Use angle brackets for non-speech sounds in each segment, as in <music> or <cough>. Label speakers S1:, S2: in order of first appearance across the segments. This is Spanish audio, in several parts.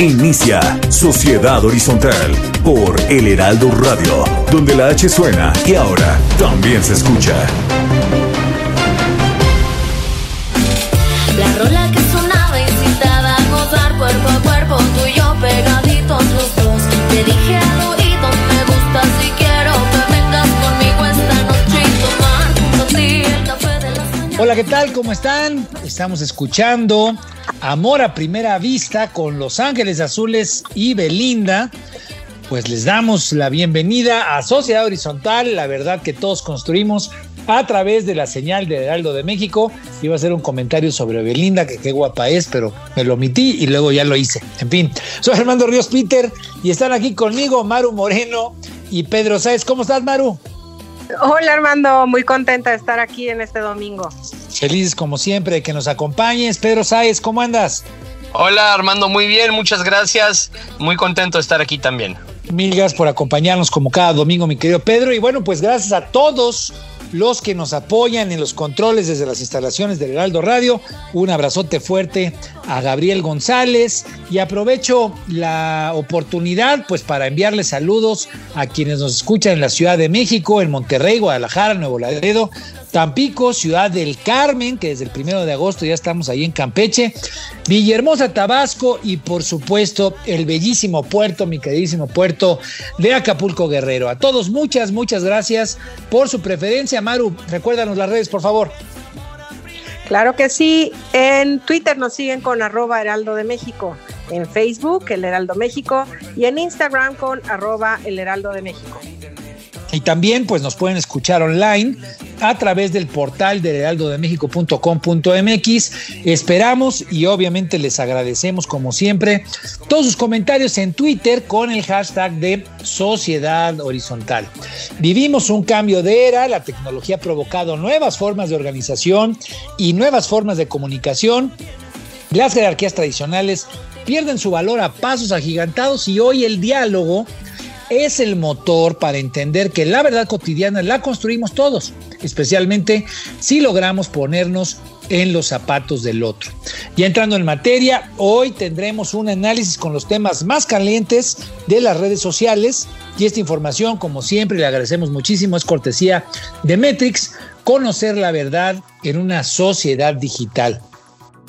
S1: Inicia Sociedad Horizontal por El Heraldo Radio, donde la H suena y ahora también se escucha.
S2: La rola que sonaba incitaba a gozar cuerpo a cuerpo, tú y yo pegaditos los dos. Te dije al oído, me gusta si quiero que vengas conmigo esta noche y tomar junto a ti el café de las mañanas.
S3: Hola, ¿qué tal? ¿Cómo están? Estamos escuchando Amor a Primera Vista con Los Ángeles Azules y Belinda. Pues les damos la bienvenida a Sociedad Horizontal, la verdad que todos construimos a través de la señal de Heraldo de México. Iba a hacer un comentario sobre Belinda, que qué guapa es, pero me lo omití y luego ya lo hice. En fin, soy Armando Ríos Peter y están aquí conmigo Maru Moreno y Pedro Sáez. ¿Cómo estás, Maru?
S4: Hola Armando, muy contenta de estar aquí en este domingo.
S3: Felices como siempre de que nos acompañes. Pedro Sáez, ¿cómo andas?
S5: Hola Armando, muy bien, muchas gracias. Muy contento de estar aquí también.
S3: Mil gracias por acompañarnos como cada domingo, mi querido Pedro. Y bueno, pues gracias a todos los que nos apoyan en los controles desde las instalaciones del Heraldo Radio. Un abrazote fuerte a Gabriel González y aprovecho la oportunidad pues para enviarles saludos a quienes nos escuchan en la Ciudad de México, en Monterrey, Guadalajara, Nuevo Laredo, Tampico, Ciudad del Carmen, que desde el primero de agosto ya estamos ahí en Campeche, Villahermosa, Tabasco y por supuesto el bellísimo puerto, mi queridísimo puerto de Acapulco Guerrero. A todos muchas, muchas gracias por su preferencia. Maru, recuérdanos las redes, por favor.
S4: Claro que sí, en Twitter nos siguen con arroba Heraldo de México, en Facebook el Heraldo México y en Instagram con arroba el Heraldo de México.
S3: Y también pues nos pueden escuchar online a través del portal de heraldodemexico.com.mx. Esperamos y obviamente les agradecemos como siempre todos sus comentarios en Twitter con el hashtag de Sociedad Horizontal. Vivimos un cambio de era, la tecnología ha provocado nuevas formas de organización y nuevas formas de comunicación. Las jerarquías tradicionales pierden su valor a pasos agigantados y hoy el diálogo es el motor para entender que la verdad cotidiana la construimos todos, especialmente si logramos ponernos en los zapatos del otro. Y entrando en materia, hoy tendremos un análisis con los temas más calientes de las redes sociales y esta información, como siempre, le agradecemos muchísimo, es cortesía de Metrix, conocer la verdad en una sociedad digital.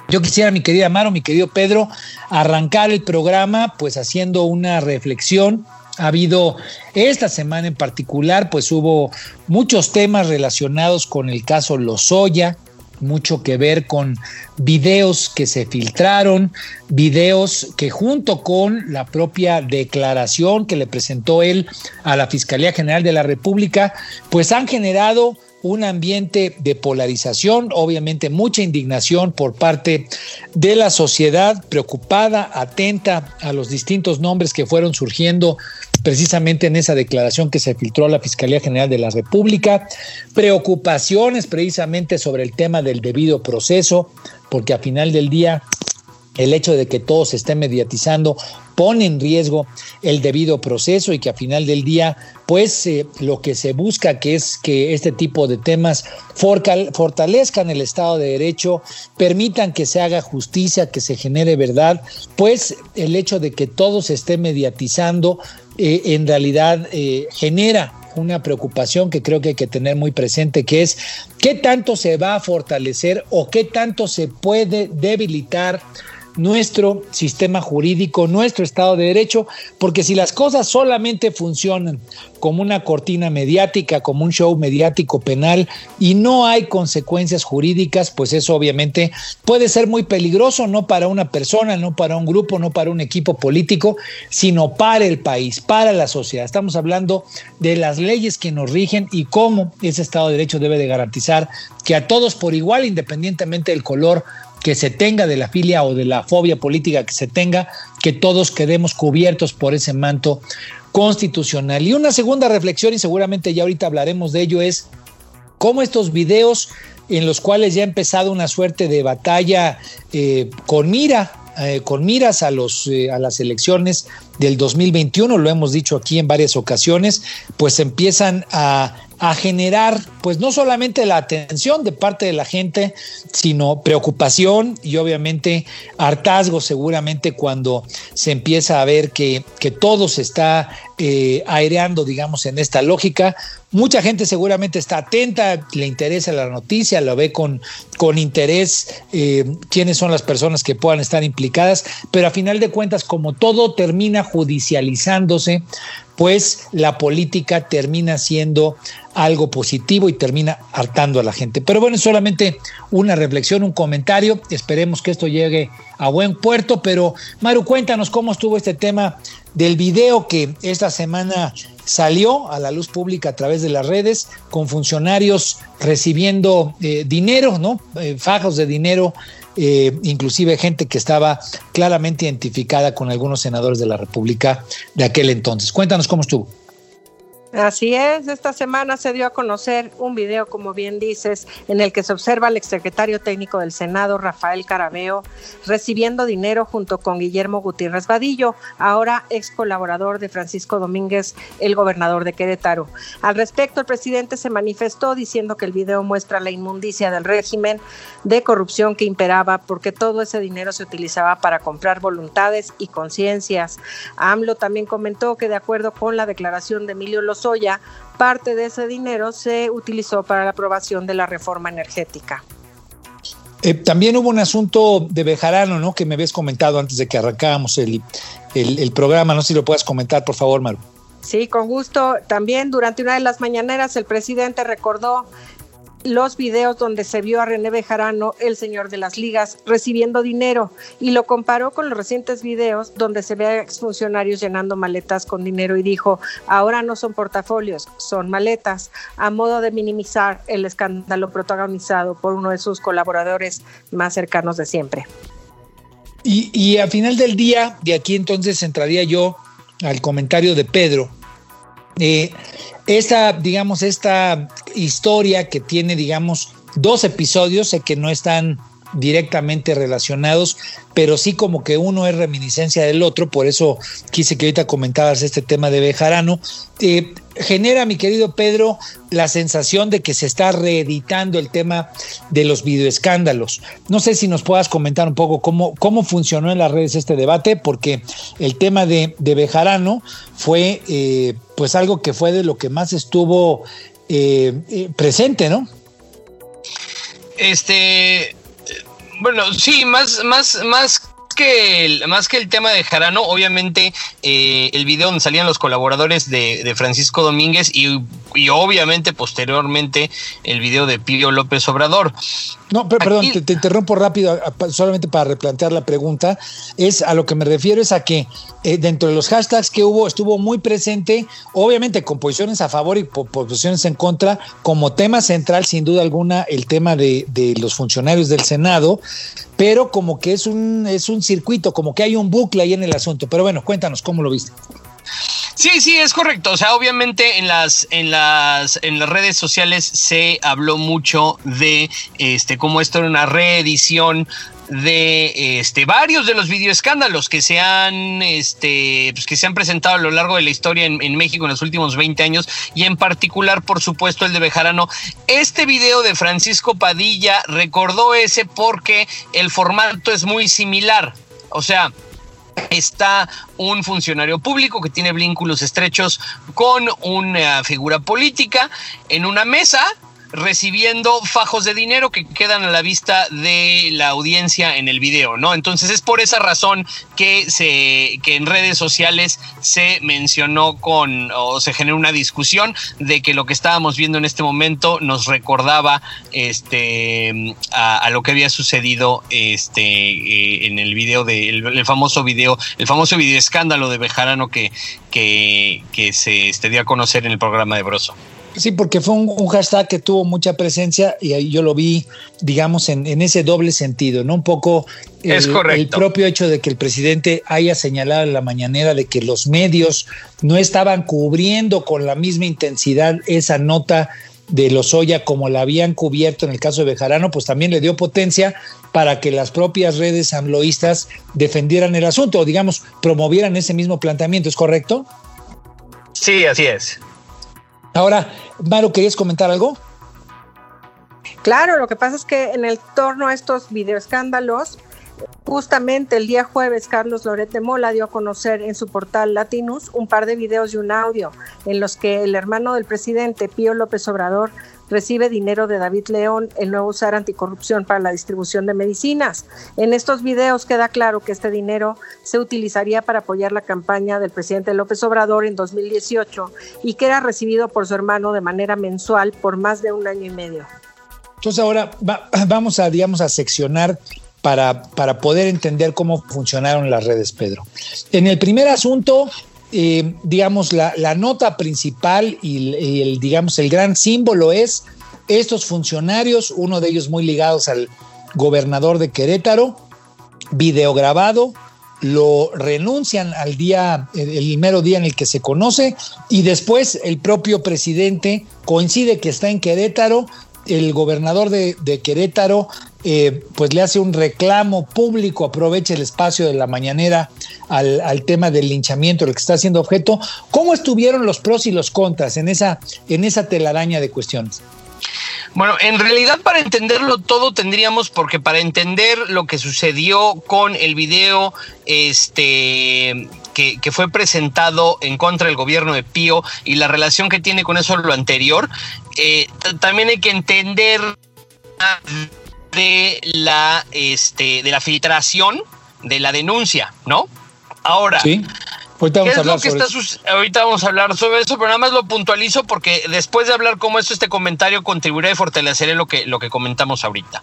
S3: Yo quisiera, mi querida Maro, mi querido Pedro, arrancar el programa pues haciendo una reflexión ha habido esta semana en particular, pues hubo muchos temas relacionados con el caso Lozoya, mucho que ver con videos que se filtraron, videos que junto con la propia declaración que le presentó él a la Fiscalía General de la República, pues han generado un ambiente de polarización, obviamente mucha indignación por parte de la sociedad preocupada, atenta a los distintos nombres que fueron surgiendo precisamente en esa declaración que se filtró a la Fiscalía General de la República, preocupaciones precisamente sobre el tema del debido proceso, porque a final del día el hecho de que todo se esté mediatizando pone en riesgo el debido proceso y que a final del día, pues eh, lo que se busca que es que este tipo de temas fortalezcan el Estado de Derecho, permitan que se haga justicia, que se genere verdad, pues el hecho de que todo se esté mediatizando eh, en realidad eh, genera una preocupación que creo que hay que tener muy presente, que es qué tanto se va a fortalecer o qué tanto se puede debilitar nuestro sistema jurídico, nuestro Estado de Derecho, porque si las cosas solamente funcionan como una cortina mediática, como un show mediático penal y no hay consecuencias jurídicas, pues eso obviamente puede ser muy peligroso, no para una persona, no para un grupo, no para un equipo político, sino para el país, para la sociedad. Estamos hablando de las leyes que nos rigen y cómo ese Estado de Derecho debe de garantizar que a todos por igual, independientemente del color que se tenga, de la filia o de la fobia política que se tenga, que todos quedemos cubiertos por ese manto constitucional. Y una segunda reflexión, y seguramente ya ahorita hablaremos de ello, es cómo estos videos en los cuales ya ha empezado una suerte de batalla eh, con mira eh, con miras a, los, eh, a las elecciones del 2021, lo hemos dicho aquí en varias ocasiones, pues empiezan a, a generar, pues no solamente la atención de parte de la gente, sino preocupación y obviamente hartazgo seguramente cuando se empieza a ver que, que todo se está eh, aireando, digamos, en esta lógica. Mucha gente seguramente está atenta, le interesa la noticia, lo ve con, con interés eh, quiénes son las personas que puedan estar implicadas, pero a final de cuentas, como todo termina judicializándose, pues la política termina siendo algo positivo y termina hartando a la gente. Pero bueno, solamente una reflexión, un comentario. Esperemos que esto llegue a buen puerto. Pero Maru, cuéntanos cómo estuvo este tema del video que esta semana salió a la luz pública a través de las redes con funcionarios recibiendo eh, dinero, ¿no? Eh, fajos de dinero eh, inclusive gente que estaba claramente identificada con algunos senadores de la República de aquel entonces. Cuéntanos cómo estuvo.
S4: Así es, esta semana se dio a conocer un video, como bien dices, en el que se observa al exsecretario técnico del Senado, Rafael Carabeo, recibiendo dinero junto con Guillermo Gutiérrez Vadillo, ahora ex colaborador de Francisco Domínguez, el gobernador de Querétaro. Al respecto, el presidente se manifestó diciendo que el video muestra la inmundicia del régimen de corrupción que imperaba porque todo ese dinero se utilizaba para comprar voluntades y conciencias. AMLO también comentó que de acuerdo con la declaración de Emilio Los soya, parte de ese dinero se utilizó para la aprobación de la reforma energética.
S3: Eh, también hubo un asunto de Bejarano, ¿no? Que me habías comentado antes de que arrancáramos el, el, programa. No sé si lo puedas comentar, por favor, Maru.
S4: Sí, con gusto. También durante una de las mañaneras el presidente recordó los videos donde se vio a René Bejarano, el señor de las ligas, recibiendo dinero y lo comparó con los recientes videos donde se ve a exfuncionarios llenando maletas con dinero y dijo, ahora no son portafolios, son maletas, a modo de minimizar el escándalo protagonizado por uno de sus colaboradores más cercanos de siempre.
S3: Y, y al final del día, de aquí entonces entraría yo al comentario de Pedro. Eh, esta, digamos, esta historia que tiene, digamos, dos episodios, sé que no están directamente relacionados, pero sí como que uno es reminiscencia del otro, por eso quise que ahorita comentabas este tema de Bejarano. Eh, genera, mi querido Pedro, la sensación de que se está reeditando el tema de los videoescándalos. No sé si nos puedas comentar un poco cómo, cómo funcionó en las redes este debate, porque el tema de, Bejarano fue eh, pues algo que fue de lo que más estuvo eh, presente, ¿no?
S5: Este, bueno, sí, más, más, más el, más que el tema de Jarano, obviamente eh, el video donde salían los colaboradores de, Francisco Domínguez y, obviamente posteriormente el video de Pío López Obrador.
S3: No, pero, perdón, te, interrumpo rápido, solamente para replantear la pregunta. Es a lo que me refiero es a que eh, dentro de los hashtags que hubo, estuvo muy presente, obviamente con posiciones a favor y posiciones en contra, como tema central, sin duda alguna, el tema de, de los funcionarios del Senado, pero como que es un, es un circuito, como que hay un bucle ahí en el asunto. Pero bueno, cuéntanos cómo lo viste.
S5: Sí, sí, es correcto. O sea, obviamente en las, en las, en las redes sociales se habló mucho de este cómo esto era una reedición de este varios de los videoescándalos que se han este pues que se han presentado a lo largo de la historia en, en, México en los últimos 20 años y en particular por supuesto el de Bejarano este video de Francisco Padilla recordó ese porque el formato es muy similar o sea está un funcionario público que tiene vínculos estrechos con una figura política en una mesa recibiendo fajos de dinero que quedan a la vista de la audiencia en el video, ¿no? Entonces es por esa razón que se que en redes sociales se mencionó con o se generó una discusión de que lo que estábamos viendo en este momento nos recordaba este a, lo que había sucedido este eh, en el video de el, famoso video el famoso video escándalo de Bejarano que que, se este, dio a conocer en el programa de Broso.
S3: Sí, porque fue un, hashtag que tuvo mucha presencia y ahí yo lo vi, digamos, en, ese doble sentido, ¿no? Un poco el,
S5: es el
S3: propio hecho de que el presidente haya señalado en la mañanera de que los medios no estaban cubriendo con la misma intensidad esa nota de Lozoya como la habían cubierto en el caso de Bejarano, pues también le dio potencia para que las propias redes amloístas defendieran el asunto o digamos promovieran ese mismo planteamiento, ¿es correcto?
S5: Sí, así es.
S3: Ahora, Maru, ¿querías comentar algo?
S4: Claro, lo que pasa es que en el torno a estos videoescándalos, justamente el día jueves, Carlos Loret de Mola dio a conocer en su portal Latinus un par de videos y un audio en los que el hermano del presidente, Pío López Obrador, recibe dinero de David León, el nuevo usar anticorrupción para la distribución de medicinas. En estos videos queda claro que este dinero se utilizaría para apoyar la campaña del presidente López Obrador en 2018 y que era recibido por su hermano de manera mensual por más de un año y medio.
S3: Entonces ahora <clears throat> vamos a, digamos, a seccionar para, para, poder entender cómo funcionaron las redes, Pedro. En el primer asunto, eh, digamos, la, nota principal y, el, digamos, el gran símbolo es estos funcionarios, uno de ellos muy ligados al gobernador de Querétaro, videograbado, lo renuncian al día, el, mero día en el que se conoce, y después el propio presidente coincide que está en Querétaro, el gobernador de, Querétaro eh, pues le hace un reclamo público, aprovecha el espacio de la mañanera al, tema del linchamiento, el que está siendo objeto. ¿Cómo estuvieron los pros y los contras en esa, en esa telaraña de cuestiones?
S5: Bueno, en realidad para entenderlo todo tendríamos, porque para entender lo que sucedió con el video este, que, fue presentado en contra del gobierno de Pío y la relación que tiene con eso lo anterior, eh, también hay que entender de la, este, de la filtración de la denuncia, ¿no? Ahora, ¿Sí?
S3: Ahorita vamos, a hablar sobre
S5: eso. ahorita vamos a hablar sobre eso, pero nada más lo puntualizo porque después de hablar cómo esto, este comentario contribuirá a fortalecer lo que, lo que comentamos ahorita.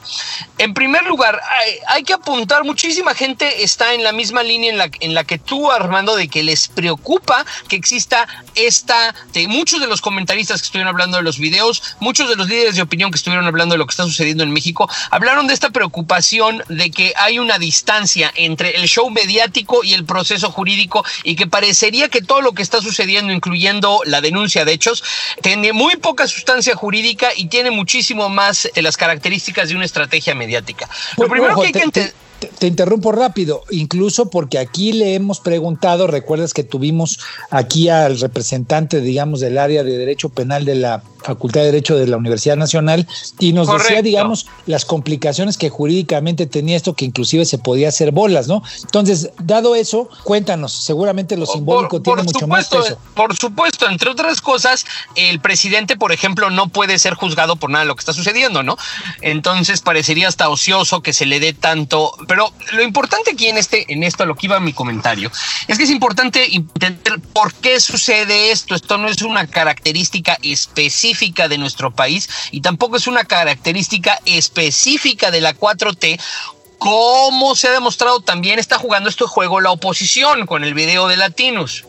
S5: En primer lugar, hay, que apuntar, muchísima gente está en la misma línea en la, en la que tú, Armando, de que les preocupa que exista esta, de muchos de los comentaristas que estuvieron hablando de los videos, muchos de los líderes de opinión que estuvieron hablando de lo que está sucediendo en México, hablaron de esta preocupación de que hay una distancia entre el show mediático y el proceso jurídico y que parecería que todo lo que está sucediendo, incluyendo la denuncia de hechos, tiene muy poca sustancia jurídica y tiene muchísimo más de las características de una estrategia mediática.
S3: Lo primero que hay que entender te, interrumpo rápido, incluso porque aquí le hemos preguntado, recuerdas que tuvimos aquí al representante, digamos, del área de Derecho Penal de la Facultad de Derecho de la Universidad Nacional y nos decía, digamos, las complicaciones que jurídicamente tenía esto, que inclusive se podía hacer bolas, ¿no? Entonces, dado eso, cuéntanos, seguramente lo simbólico tiene mucho más peso.
S5: Por supuesto, entre otras cosas, el presidente, por ejemplo, no puede ser juzgado por nada de lo que está sucediendo, ¿no? Entonces, parecería hasta ocioso que se le dé tanto pero lo importante aquí en este, en esto, a lo que iba mi comentario, es que es importante entender por qué sucede esto. Esto no es una característica específica de nuestro país y tampoco es una característica específica de la 4T como se ha demostrado también está jugando este juego la oposición con el video de Latinos.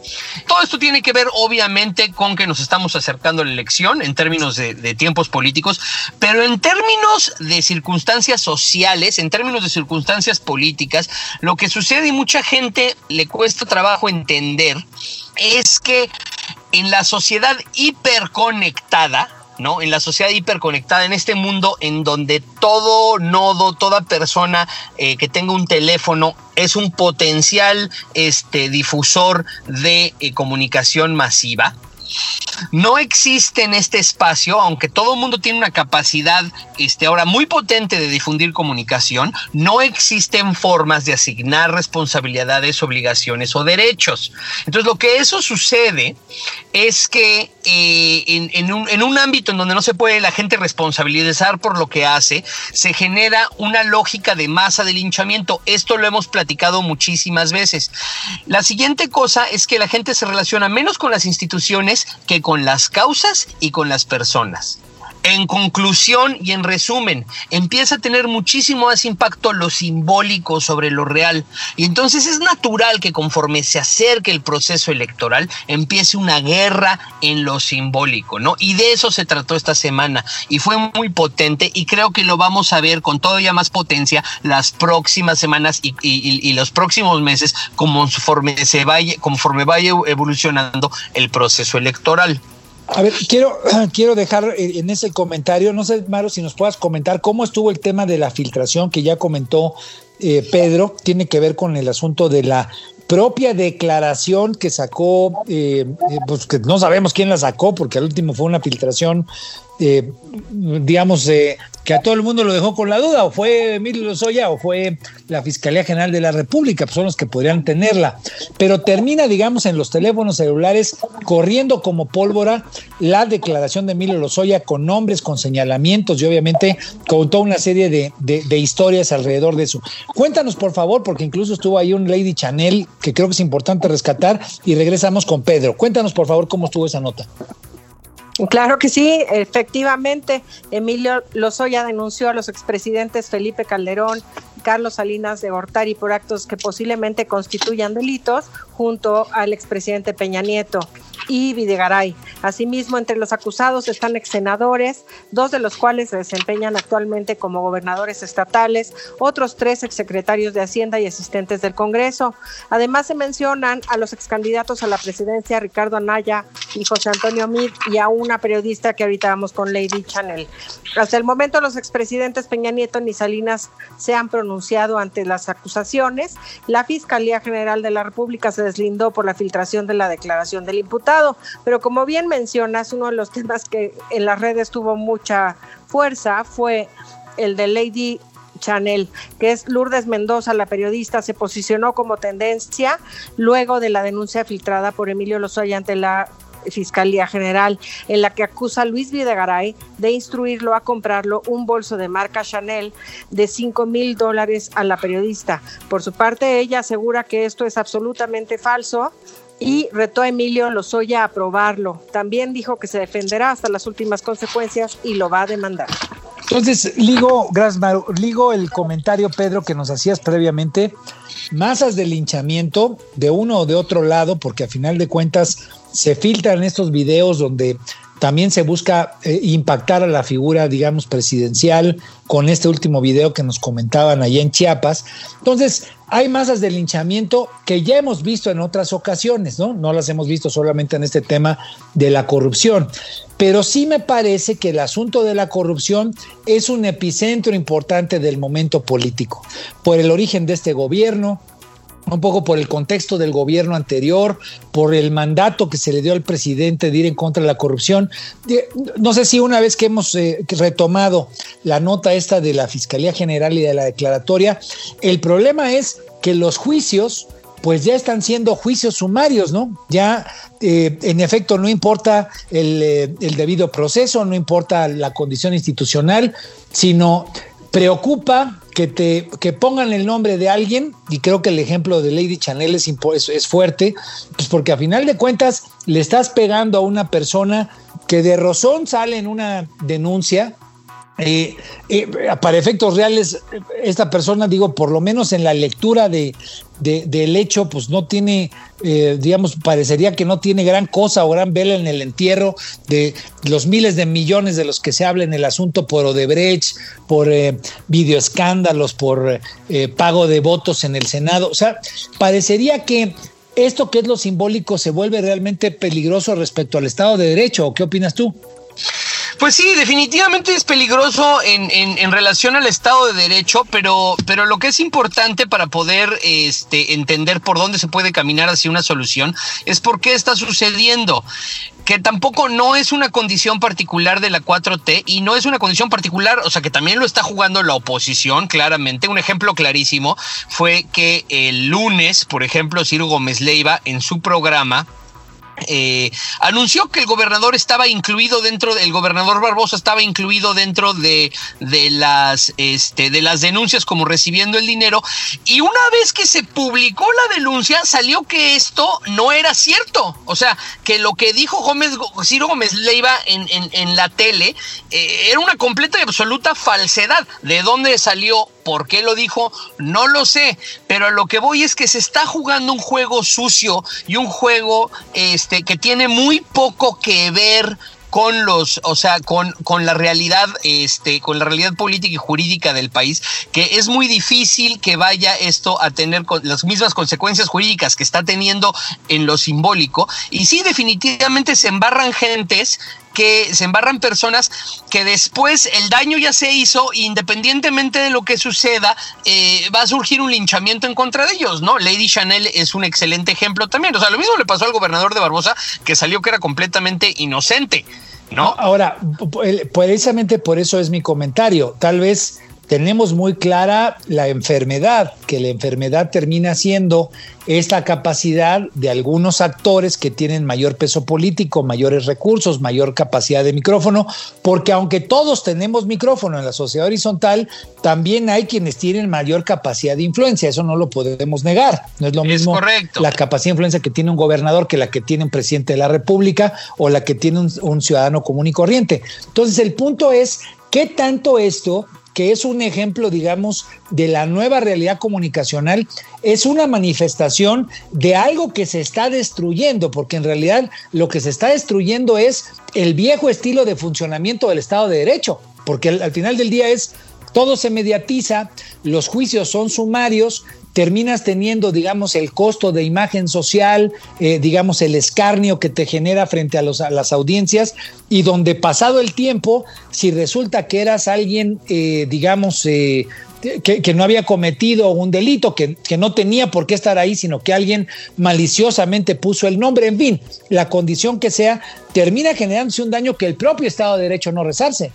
S5: Todo esto tiene que ver obviamente con que nos estamos acercando a la elección en términos de, de, tiempos políticos, pero en términos de circunstancias sociales, en términos de circunstancias políticas, lo que sucede y mucha gente le cuesta trabajo entender es que en la sociedad hiperconectada, ¿no? En la sociedad hiperconectada, en este mundo en donde todo nodo, toda persona eh, que tenga un teléfono es un potencial este, difusor de eh, comunicación masiva. No existe en este espacio, aunque todo el mundo tiene una capacidad este, ahora muy potente de difundir comunicación, no existen formas de asignar responsabilidades, obligaciones o derechos. Entonces, lo que eso sucede es que eh, en, un, en, un, ámbito en donde no se puede la gente responsabilizar por lo que hace, se genera una lógica de masa de linchamiento. Esto lo hemos platicado muchísimas veces. La siguiente cosa es que la gente se relaciona menos con las instituciones que con las causas y con las personas. En conclusión y en resumen, empieza a tener muchísimo más impacto lo simbólico sobre lo real. Y entonces es natural que conforme se acerque el proceso electoral, empiece una guerra en lo simbólico, ¿no? Y de eso se trató esta semana. Y fue muy potente y creo que lo vamos a ver con todavía más potencia las próximas semanas y, los próximos meses conforme, se vaya, conforme vaya evolucionando el proceso electoral.
S3: A ver, quiero, <clears throat> quiero dejar en ese comentario, no sé, Maro, si nos puedas comentar cómo estuvo el tema de la filtración que ya comentó eh, Pedro, tiene que ver con el asunto de la propia declaración que sacó, eh, eh, pues que no sabemos quién la sacó, porque al último fue una filtración eh, digamos, eh, que a todo el mundo lo dejó con la duda, o fue Emilio Lozoya o fue la Fiscalía General de la República, pues son los que podrían tenerla. Pero termina, digamos, en los teléfonos celulares corriendo como pólvora la declaración de Emilio Lozoya con nombres, con señalamientos y obviamente con toda una serie de, de historias alrededor de eso. Cuéntanos, por favor, porque incluso estuvo ahí un Lady Chanel que creo que es importante rescatar y regresamos con Pedro. Cuéntanos, por favor, cómo estuvo esa nota.
S4: Claro que sí, efectivamente, Emilio Lozoya denunció a los expresidentes Felipe Calderón, Carlos Salinas de Gortari por actos que posiblemente constituyan delitos junto al expresidente Peña Nieto y Videgaray. Asimismo, entre los acusados están ex senadores, dos de los cuales se desempeñan actualmente como gobernadores estatales, otros tres exsecretarios de Hacienda y asistentes del Congreso. Además, se mencionan a los excandidatos a la presidencia Ricardo Anaya y José Antonio Mid y a una periodista que ahorita vamos con Lady Chanel. Hasta el momento, los expresidentes Peña Nieto ni Salinas se han pronunciado ante las acusaciones. La Fiscalía General de la República se deslindó por la filtración de la declaración del imputado pero como bien mencionas, uno de los temas que en las redes tuvo mucha fuerza fue el de Lady Chanel, que es Lourdes Mendoza, la periodista, se posicionó como tendencia luego de la denuncia filtrada por Emilio Lozoya ante la Fiscalía General, en la que acusa a Luis Videgaray de instruirlo a comprarlo un bolso de marca Chanel de 5 mil dólares a la periodista. Por su parte, ella asegura que esto es absolutamente falso y retó a Emilio Lozoya a aprobarlo. También dijo que se defenderá hasta las últimas consecuencias y lo va a demandar.
S3: Entonces, ligo, gracias, el comentario, Pedro, que nos hacías previamente. Masas de linchamiento de uno o de otro lado, porque a final de cuentas se filtran estos videos donde también se busca eh, impactar a la figura, digamos, presidencial con este último video que nos comentaban allá en Chiapas. Entonces, hay masas de linchamiento que ya hemos visto en otras ocasiones, ¿no? No las hemos visto solamente en este tema de la corrupción. Pero sí me parece que el asunto de la corrupción es un epicentro importante del momento político, por el origen de este gobierno, un poco por el contexto del gobierno anterior, por el mandato que se le dio al presidente de ir en contra de la corrupción. No sé si una vez que hemos eh, retomado la nota esta de la Fiscalía General y de la declaratoria, el problema es que los juicios pues ya están siendo juicios sumarios, ¿no? Ya eh, en efecto no importa el, eh, el, debido proceso, no importa la condición institucional, sino preocupa que te que pongan el nombre de alguien y creo que el ejemplo de Lady Chanel es, es, fuerte pues porque a final de cuentas le estás pegando a una persona que de rozón sale en una denuncia eh, eh, para efectos reales, esta persona, digo, por lo menos en la lectura de, del hecho, pues no tiene, eh, digamos, parecería que no tiene gran cosa o gran vela en el entierro de los miles de millones de los que se habla en el asunto por Odebrecht, por videoescándalos, por pago de votos en el Senado. O sea, parecería que esto que es lo simbólico se vuelve realmente peligroso respecto al Estado de Derecho. ¿O qué opinas tú?
S5: Pues sí, definitivamente es peligroso en, en, relación al Estado de Derecho, pero, pero lo que es importante para poder este, entender por dónde se puede caminar hacia una solución es por qué está sucediendo que tampoco no es una condición particular de la 4T y no es una condición particular, o sea que también lo está jugando la oposición, claramente. Un ejemplo clarísimo fue que el lunes, por ejemplo, Ciro Gómez Leiva en su programa eh, anunció que el gobernador estaba incluido dentro del gobernador Barbosa estaba incluido dentro de, de las este, de las denuncias como recibiendo el dinero. Y una vez que se publicó la denuncia salió que esto no era cierto. O sea que lo que dijo Gómez Ciro Gómez Leiva en, en, en la tele eh, era una completa y absoluta falsedad. De dónde salió ¿Por qué lo dijo? No lo sé, pero a lo que voy es que se está jugando un juego sucio y un juego este, que tiene muy poco que ver con los, o sea, con, con la realidad, este, con la realidad política y jurídica del país, que es muy difícil que vaya esto a tener las mismas consecuencias jurídicas que está teniendo en lo simbólico. Y sí, definitivamente se embarran gentes que se embarran personas que después el daño ya se hizo, independientemente de lo que suceda, eh, va a surgir un linchamiento en contra de ellos, ¿no? Lady Chanel es un excelente ejemplo también. O sea, lo mismo le pasó al gobernador de Barbosa, que salió que era completamente inocente, ¿no?
S3: Ahora, precisamente por eso es mi comentario. Tal vez tenemos muy clara la enfermedad, que la enfermedad termina siendo esta capacidad de algunos actores que tienen mayor peso político, mayores recursos, mayor capacidad de micrófono, porque aunque todos tenemos micrófono en la sociedad horizontal, también hay quienes tienen mayor capacidad de influencia, eso no lo podemos negar. No es lo mismo la capacidad de influencia que tiene un gobernador que la que tiene un presidente de la República o la que tiene un, un ciudadano común y corriente. Entonces el punto es ¿Qué tanto esto que es un ejemplo, digamos, de la nueva realidad comunicacional, es una manifestación de algo que se está destruyendo, porque en realidad lo que se está destruyendo es el viejo estilo de funcionamiento del Estado de Derecho, porque al, final del día es todo se mediatiza, los juicios son sumarios, terminas teniendo, digamos, el costo de imagen social, eh, digamos, el escarnio que te genera frente a, los, las audiencias y donde pasado el tiempo, si resulta que eras alguien, eh, digamos, eh, que, que, no había cometido un delito, que, que, no tenía por qué estar ahí, sino que alguien maliciosamente puso el nombre, en fin, la condición que sea, termina generándose un daño que el propio Estado de Derecho no resarce.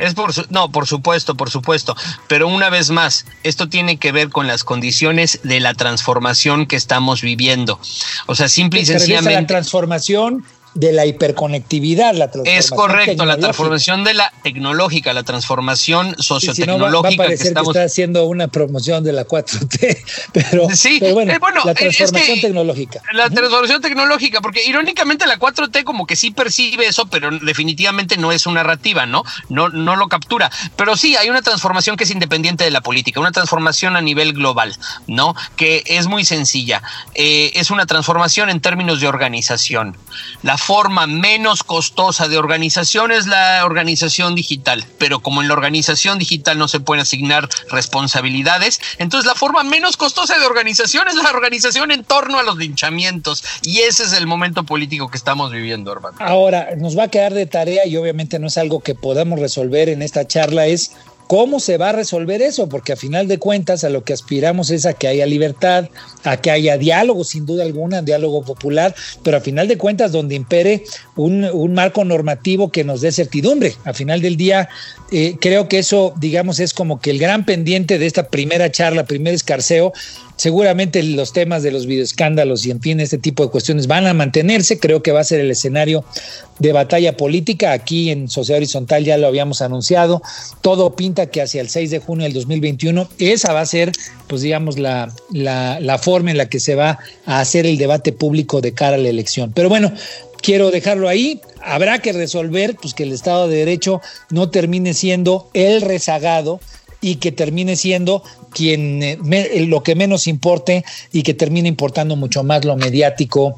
S5: Es por su, no, por supuesto, por supuesto. Pero una vez más, esto tiene que ver con las condiciones de la transformación que estamos viviendo. O sea, simple y sencillamente.
S3: La transformación de la hiperconectividad, la transformación
S5: Es correcto, la transformación de la tecnológica, la transformación sociotecnológica.
S3: Si no, va, va a parecer que, estamos... que, está haciendo una promoción de la 4T, <laughs> pero,
S5: sí,
S3: pero bueno,
S5: eh, bueno,
S3: la transformación
S5: es que
S3: tecnológica.
S5: La transformación tecnológica, porque irónicamente la 4T como que sí percibe eso, pero definitivamente no es una narrativa, ¿no? No, no lo captura. Pero sí, hay una transformación que es independiente de la política, una transformación a nivel global, ¿no? Que es muy sencilla. Eh, es una transformación en términos de organización. La forma menos costosa de organización es la organización digital, pero como en la organización digital no se pueden asignar responsabilidades, entonces la forma menos costosa de organización es la organización en torno a los linchamientos y ese es el momento político que estamos viviendo, hermano.
S3: Ahora, nos va a quedar de tarea y obviamente no es algo que podamos resolver en esta charla, es ¿Cómo se va a resolver eso? Porque a final de cuentas a lo que aspiramos es a que haya libertad, a que haya diálogo, sin duda alguna, diálogo popular, pero a final de cuentas donde impere un, marco normativo que nos dé certidumbre. A final del día, eh, creo que eso, digamos, es como que el gran pendiente de esta primera charla, primer escarceo, seguramente los temas de los videoescándalos y en fin, este tipo de cuestiones van a mantenerse. Creo que va a ser el escenario de batalla política. Aquí en Sociedad Horizontal ya lo habíamos anunciado. Todo pinta que hacia el 6 de junio del 2021 esa va a ser, pues digamos, la, la, la forma en la que se va a hacer el debate público de cara a la elección. Pero bueno, quiero dejarlo ahí. Habrá que resolver pues, que el Estado de Derecho no termine siendo el rezagado y que termine siendo quien eh, me, lo que menos importe y que termine importando mucho más lo mediático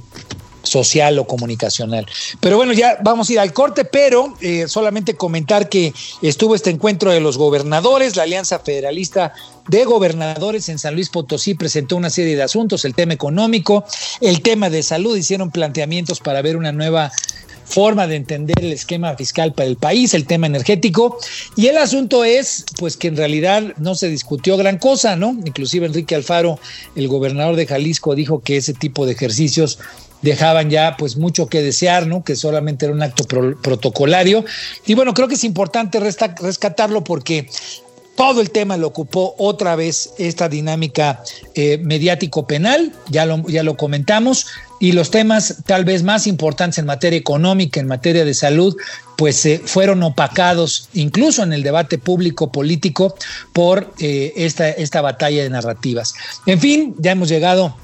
S3: social o comunicacional. Pero bueno, ya vamos a ir al corte, pero eh, solamente comentar que estuvo este encuentro de los gobernadores, la Alianza Federalista de Gobernadores en San Luis Potosí presentó una serie de asuntos, el tema económico, el tema de salud, hicieron planteamientos para ver una nueva forma de entender el esquema fiscal para el país, el tema energético. Y el asunto es, pues que en realidad no se discutió gran cosa, ¿no? Inclusive Enrique Alfaro, el gobernador de Jalisco, dijo que ese tipo de ejercicios dejaban ya pues mucho que desear, ¿no? Que solamente era un acto pro protocolario. Y bueno, creo que es importante rescatarlo porque todo el tema lo ocupó otra vez esta dinámica eh, mediático penal, ya lo, ya lo comentamos, y los temas tal vez más importantes en materia económica, en materia de salud, pues eh, fueron opacados incluso en el debate público político por eh, esta, esta batalla de narrativas. En fin, ya hemos llegado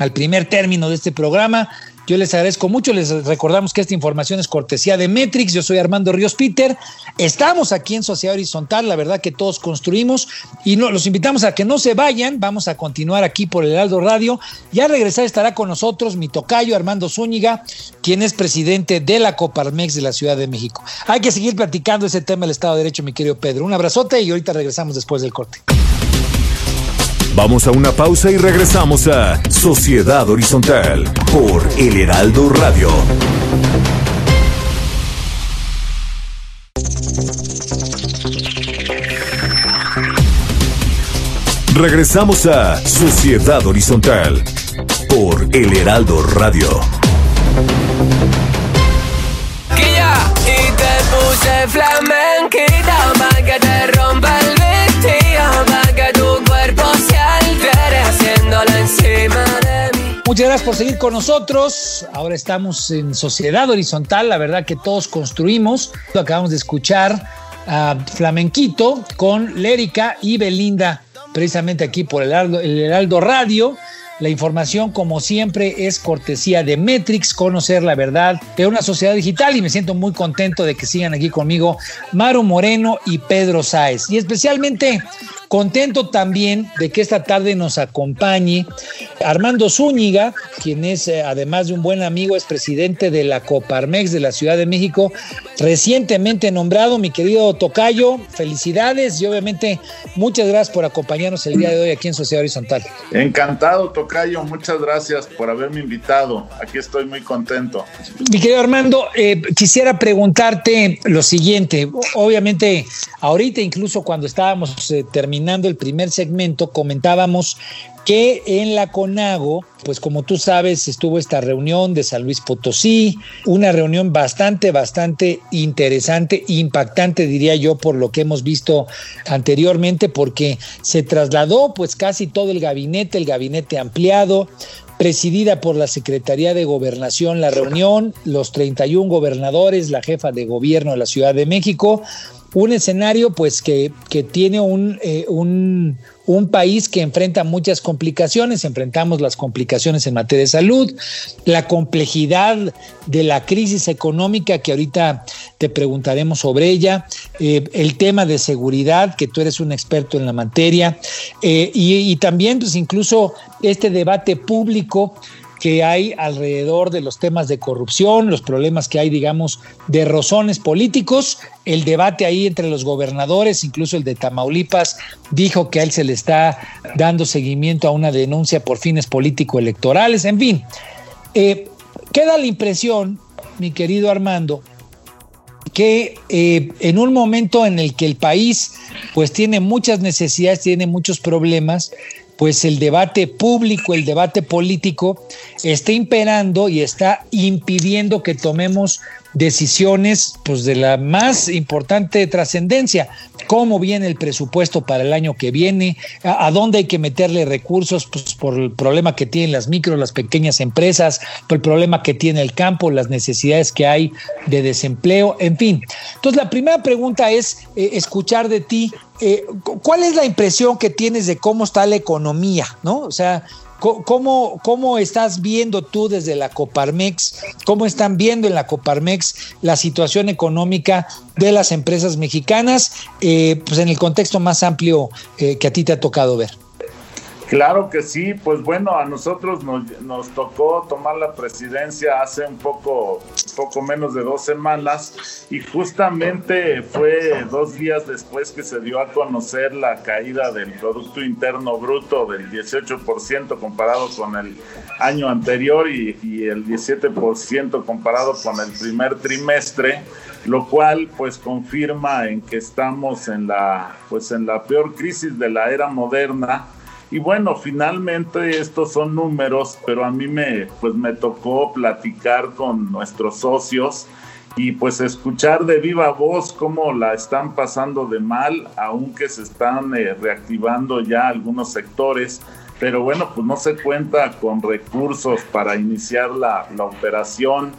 S3: al primer término de este programa. Yo les agradezco mucho, les recordamos que esta información es cortesía de Metrix, yo soy Armando Ríos Peter, estamos aquí en Sociedad Horizontal, la verdad que todos construimos y no, los invitamos a que no se vayan, vamos a continuar aquí por el Aldo Radio y al regresar estará con nosotros mi tocayo Armando Zúñiga, quien es presidente de la Coparmex de la Ciudad de México. Hay que seguir platicando ese tema del Estado de Derecho, mi querido Pedro. Un abrazote y ahorita regresamos después del corte.
S1: Vamos a una pausa y regresamos a Sociedad Horizontal por El Heraldo Radio. Regresamos a Sociedad Horizontal por El Heraldo Radio.
S6: Y te puse flamenquita
S3: Muchas gracias por seguir con nosotros. Ahora estamos en Sociedad Horizontal, la verdad que todos construimos. Acabamos de escuchar a Flamenquito con Lérica y Belinda, precisamente aquí por el Heraldo, Radio. La información, como siempre, es cortesía de Metrix, conocer la verdad de una sociedad digital y me siento muy contento de que sigan aquí conmigo Maru Moreno y Pedro Sáez. Y especialmente contento también de que esta tarde nos acompañe Armando Zúñiga, quien es, eh, además de un buen amigo, es presidente de la Coparmex de la Ciudad de México, recientemente nombrado, mi querido Tocayo, felicidades y obviamente muchas gracias por acompañarnos el día de hoy aquí en Sociedad Horizontal.
S7: Encantado, Tocayo, muchas gracias por haberme invitado. Aquí estoy muy contento.
S3: Mi querido Armando, eh, quisiera preguntarte lo siguiente. Obviamente, ahorita incluso cuando estábamos eh, terminando el primer segmento, comentábamos que en la CONAGO, pues como tú sabes, estuvo esta reunión de San Luis Potosí, una reunión bastante, bastante interesante, impactante, diría yo, por lo que hemos visto anteriormente, porque se trasladó pues casi todo el gabinete, el gabinete ampliado, presidida por la Secretaría de Gobernación la reunión, los 31 gobernadores, la jefa de gobierno de la Ciudad de México, un escenario pues que, que tiene un, eh, un, un, país que enfrenta muchas complicaciones, enfrentamos las complicaciones en materia de salud, la complejidad de la crisis económica que ahorita te preguntaremos sobre ella, eh, el tema de seguridad, que tú eres un experto en la materia, eh, y, y también pues incluso este debate público que hay alrededor de los temas de corrupción, los problemas que hay, digamos, de rozones políticos, el debate ahí entre los gobernadores, incluso el de Tamaulipas, dijo que a él se le está dando seguimiento a una denuncia por fines político-electorales, en fin. Eh, queda la impresión, mi querido Armando, que eh, en un momento en el que el país pues tiene muchas necesidades, tiene muchos problemas, pues el debate público, el debate político está imperando y está impidiendo que tomemos decisiones pues de la más importante trascendencia, cómo viene el presupuesto para el año que viene, a, dónde hay que meterle recursos pues por el problema que tienen las micro, las pequeñas empresas, por el problema que tiene el campo, las necesidades que hay de desempleo, en fin. Entonces la primera pregunta es eh, escuchar de ti eh, ¿cuál es la impresión que tienes de cómo está la economía, no? O sea, ¿Cómo, ¿Cómo estás viendo tú desde la Coparmex, cómo están viendo en la Coparmex la situación económica de las empresas mexicanas, eh, pues en el contexto más amplio eh, que a ti te ha tocado ver?
S7: Claro que sí, pues bueno, a nosotros nos, nos tocó tomar la presidencia hace un poco, poco menos de dos semanas y justamente fue dos días después que se dio a conocer la caída del Producto Interno Bruto del 18% comparado con el año anterior y, y el 17% comparado con el primer trimestre lo cual pues confirma en que estamos en la pues en la peor crisis de la era moderna y bueno, finalmente estos son números, pero a mí me, pues me tocó platicar con nuestros socios y pues escuchar de viva voz cómo la están pasando de mal, aunque se están eh, reactivando ya algunos sectores pero bueno, pues no se cuenta con recursos para iniciar la, la operación.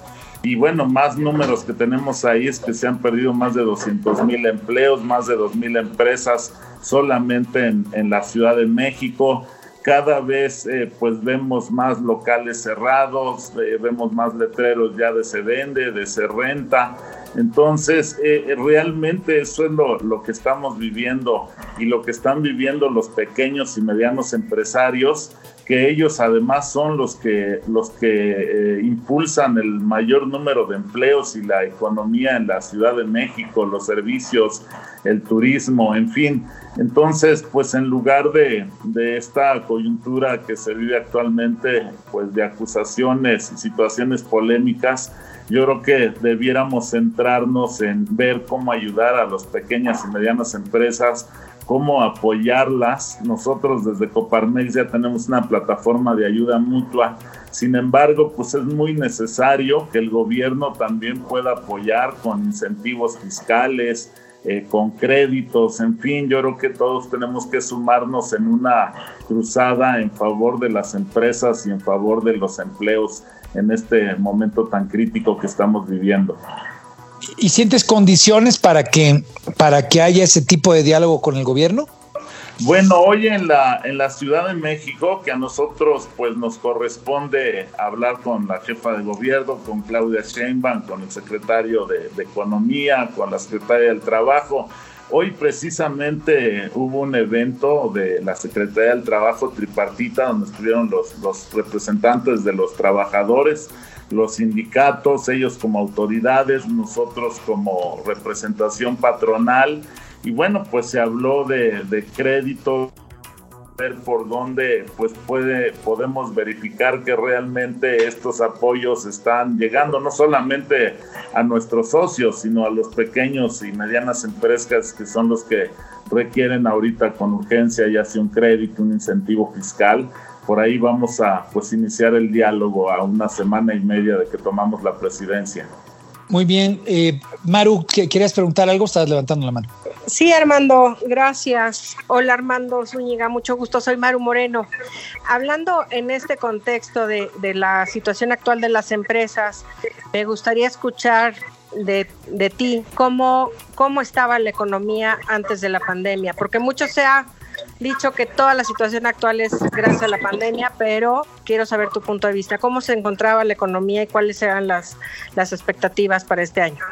S7: Y bueno, más números que tenemos ahí es que se han perdido más de 200 mil empleos, más de 2 mil empresas solamente en, en, la Ciudad de México. Cada vez eh, pues vemos más locales cerrados, eh, vemos más letreros ya de se vende, de se renta. Entonces, eh, realmente eso es lo, lo, que estamos viviendo y lo que están viviendo los pequeños y medianos empresarios, que ellos además son los que, los que eh, impulsan el mayor número de empleos y la economía en la Ciudad de México, los servicios, el turismo, en fin. Entonces, pues en lugar de, de esta coyuntura que se vive actualmente, pues de acusaciones y situaciones polémicas, yo creo que debiéramos centrarnos en ver cómo ayudar a las pequeñas y medianas empresas, cómo apoyarlas. Nosotros desde Coparmex ya tenemos una plataforma de ayuda mutua. Sin embargo, pues es muy necesario que el gobierno también pueda apoyar con incentivos fiscales, eh, con créditos, en fin, yo creo que todos tenemos que sumarnos en una cruzada en favor de las empresas y en favor de los empleos en este momento tan crítico que estamos viviendo.
S3: ¿Y sientes condiciones para que, para que haya ese tipo de diálogo con el gobierno?
S7: Bueno, hoy en la, en la Ciudad de México, que a nosotros pues nos corresponde hablar con la jefa de gobierno, con Claudia Sheinbaum, con el secretario de, Economía, con la secretaria del Trabajo, Hoy precisamente hubo un evento de la Secretaría del Trabajo tripartita donde estuvieron los, los representantes de los trabajadores, los sindicatos, ellos como autoridades, nosotros como representación patronal. Y bueno, pues se habló de, de crédito ver por dónde pues puede podemos verificar que realmente estos apoyos están llegando no solamente a nuestros socios sino a los pequeños y medianas empresas que son los que requieren ahorita con urgencia ya sea un crédito un incentivo fiscal por ahí vamos a pues iniciar el diálogo a una semana y media de que tomamos la presidencia
S3: muy bien. Eh, Maru, ¿querías preguntar algo? Estás levantando la mano.
S4: Sí, Armando, gracias. Hola, Armando Zúñiga, mucho gusto. Soy Maru Moreno. Hablando en este contexto de, de la situación actual de las empresas, me gustaría escuchar de, de ti cómo, cómo estaba la economía antes de la pandemia, porque mucho se ha dicho que toda la situación actual es gracias a la pandemia, pero quiero saber tu punto de vista. ¿Cómo se encontraba la economía y cuáles eran las, las expectativas para este año?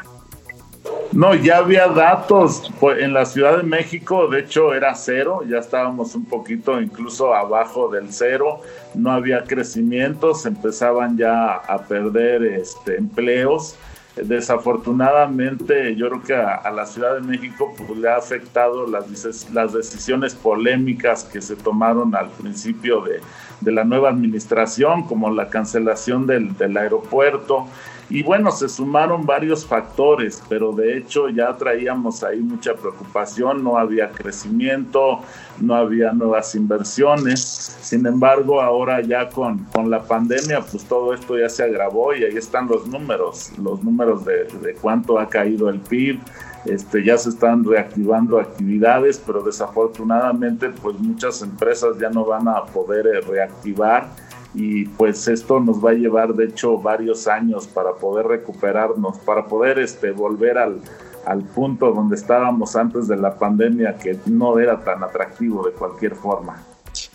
S7: No, ya había datos pues, en la Ciudad de México, de hecho era cero, ya estábamos un poquito incluso abajo del cero, no había crecimiento, se empezaban ya a perder este, empleos Desafortunadamente, yo creo que a, la Ciudad de México pues, le ha afectado las, las decisiones polémicas que se tomaron al principio de, la nueva administración, como la cancelación del aeropuerto, y bueno, se sumaron varios factores, pero de hecho ya traíamos ahí mucha preocupación, no había crecimiento, no había nuevas inversiones. Sin embargo, ahora ya con, con la pandemia, pues todo esto ya se agravó y ahí están los números, los números de, de cuánto ha caído el PIB. Este, ya se están reactivando actividades, pero desafortunadamente pues muchas empresas ya no van a poder eh, reactivar y pues esto nos va a llevar de hecho varios años para poder recuperarnos, para poder este, volver al, al punto donde estábamos antes de la pandemia que no era tan atractivo de cualquier forma.